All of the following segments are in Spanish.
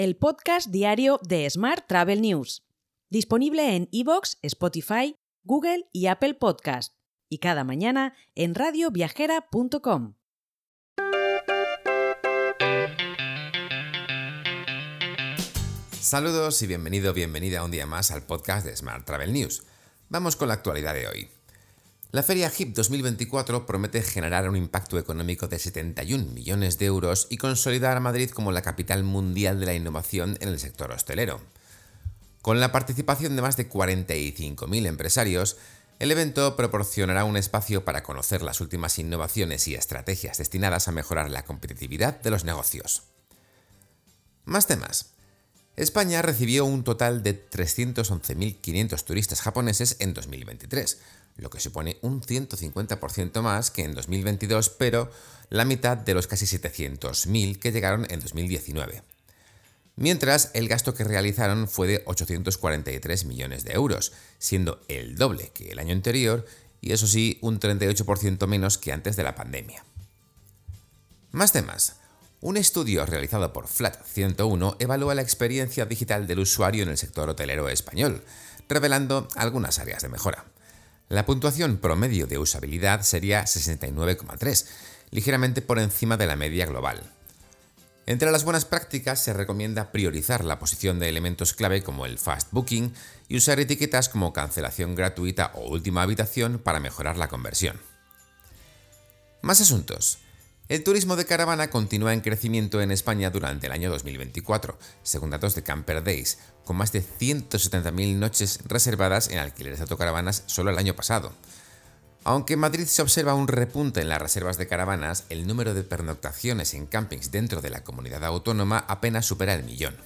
el podcast diario de Smart Travel News, disponible en iVoox, Spotify, Google y Apple Podcast, y cada mañana en radioviajera.com. Saludos y bienvenido, bienvenida un día más al podcast de Smart Travel News. Vamos con la actualidad de hoy. La Feria HIP 2024 promete generar un impacto económico de 71 millones de euros y consolidar a Madrid como la capital mundial de la innovación en el sector hostelero. Con la participación de más de 45.000 empresarios, el evento proporcionará un espacio para conocer las últimas innovaciones y estrategias destinadas a mejorar la competitividad de los negocios. Más temas. España recibió un total de 311.500 turistas japoneses en 2023, lo que supone un 150% más que en 2022, pero la mitad de los casi 700.000 que llegaron en 2019. Mientras, el gasto que realizaron fue de 843 millones de euros, siendo el doble que el año anterior y eso sí, un 38% menos que antes de la pandemia. Más temas. Un estudio realizado por Flat 101 evalúa la experiencia digital del usuario en el sector hotelero español, revelando algunas áreas de mejora. La puntuación promedio de usabilidad sería 69,3, ligeramente por encima de la media global. Entre las buenas prácticas se recomienda priorizar la posición de elementos clave como el fast booking y usar etiquetas como cancelación gratuita o última habitación para mejorar la conversión. Más asuntos. El turismo de caravana continúa en crecimiento en España durante el año 2024, según datos de Camper Days, con más de 170.000 noches reservadas en alquileres de autocaravanas solo el año pasado. Aunque en Madrid se observa un repunte en las reservas de caravanas, el número de pernoctaciones en campings dentro de la comunidad autónoma apenas supera el millón.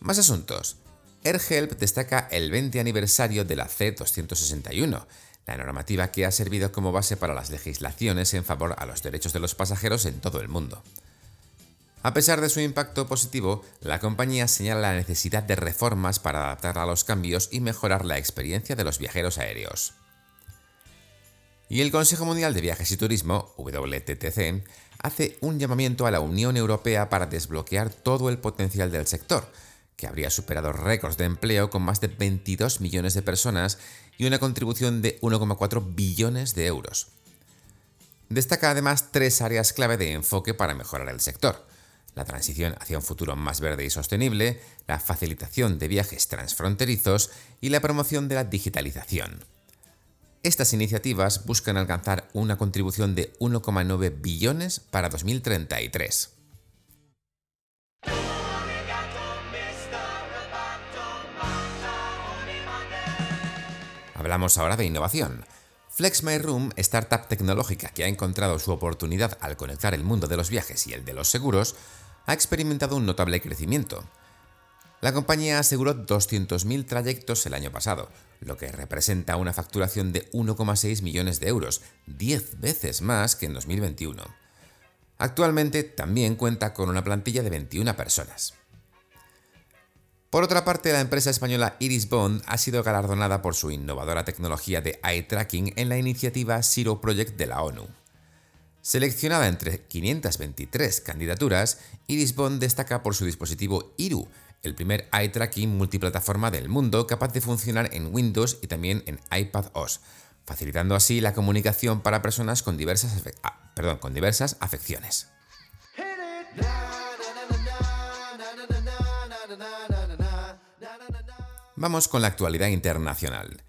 Más asuntos. AirHelp destaca el 20 aniversario de la C261, la normativa que ha servido como base para las legislaciones en favor a los derechos de los pasajeros en todo el mundo. A pesar de su impacto positivo, la compañía señala la necesidad de reformas para adaptar a los cambios y mejorar la experiencia de los viajeros aéreos. Y el Consejo Mundial de Viajes y Turismo, WTTC, hace un llamamiento a la Unión Europea para desbloquear todo el potencial del sector, que habría superado récords de empleo con más de 22 millones de personas y una contribución de 1,4 billones de euros. Destaca además tres áreas clave de enfoque para mejorar el sector. La transición hacia un futuro más verde y sostenible, la facilitación de viajes transfronterizos y la promoción de la digitalización. Estas iniciativas buscan alcanzar una contribución de 1,9 billones para 2033. Hablamos ahora de innovación. Flex My Room, startup tecnológica que ha encontrado su oportunidad al conectar el mundo de los viajes y el de los seguros, ha experimentado un notable crecimiento. La compañía aseguró 200.000 trayectos el año pasado, lo que representa una facturación de 1,6 millones de euros, 10 veces más que en 2021. Actualmente también cuenta con una plantilla de 21 personas. Por otra parte, la empresa española Iris Bond ha sido galardonada por su innovadora tecnología de eye tracking en la iniciativa Zero Project de la ONU. Seleccionada entre 523 candidaturas, Iris Bond destaca por su dispositivo IRU, el primer eye tracking multiplataforma del mundo capaz de funcionar en Windows y también en iPad OS, facilitando así la comunicación para personas con diversas, ah, con diversas afecciones. Vamos con la actualidad internacional.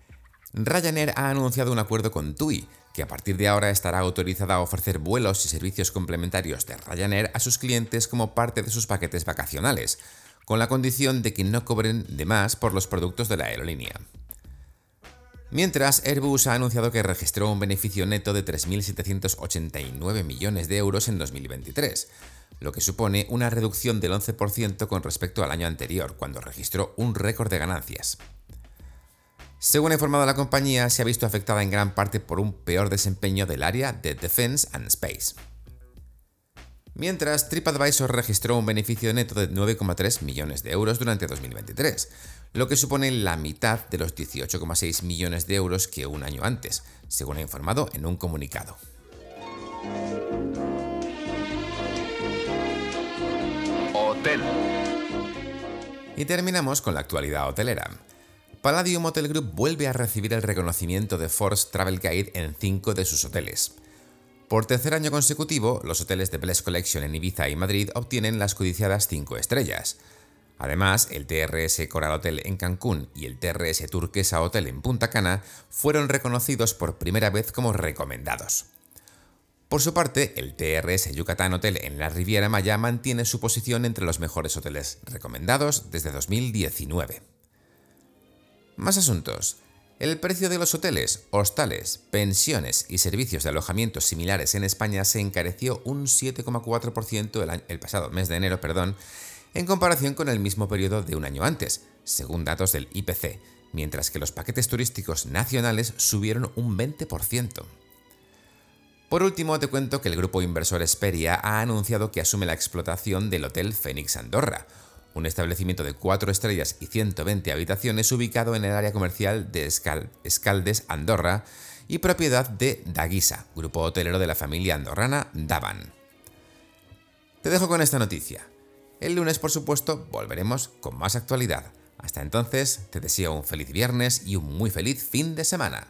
Ryanair ha anunciado un acuerdo con TUI, que a partir de ahora estará autorizada a ofrecer vuelos y servicios complementarios de Ryanair a sus clientes como parte de sus paquetes vacacionales, con la condición de que no cobren de más por los productos de la aerolínea. Mientras, Airbus ha anunciado que registró un beneficio neto de 3.789 millones de euros en 2023, lo que supone una reducción del 11% con respecto al año anterior, cuando registró un récord de ganancias. Según ha informado la compañía, se ha visto afectada en gran parte por un peor desempeño del área de Defense and Space. Mientras, TripAdvisor registró un beneficio neto de 9,3 millones de euros durante 2023, lo que supone la mitad de los 18,6 millones de euros que un año antes, según ha informado en un comunicado. Y terminamos con la actualidad hotelera. Palladium Hotel Group vuelve a recibir el reconocimiento de Forbes Travel Guide en cinco de sus hoteles. Por tercer año consecutivo, los hoteles de Bless Collection en Ibiza y Madrid obtienen las codiciadas 5 estrellas. Además, el TRS Coral Hotel en Cancún y el TRS Turquesa Hotel en Punta Cana fueron reconocidos por primera vez como recomendados. Por su parte, el TRS Yucatán Hotel en la Riviera Maya mantiene su posición entre los mejores hoteles recomendados desde 2019. Más asuntos. El precio de los hoteles, hostales, pensiones y servicios de alojamiento similares en España se encareció un 7,4% el, pasado mes de enero, perdón, en comparación con el mismo periodo de un año antes, según datos del IPC, mientras que los paquetes turísticos nacionales subieron un 20%. Por último, te cuento que el grupo inversor Esperia ha anunciado que asume la explotación del Hotel Fénix Andorra, un establecimiento de 4 estrellas y 120 habitaciones ubicado en el área comercial de Escaldes, Andorra, y propiedad de Daguisa, grupo hotelero de la familia andorrana Davan. Te dejo con esta noticia. El lunes, por supuesto, volveremos con más actualidad. Hasta entonces, te deseo un feliz viernes y un muy feliz fin de semana.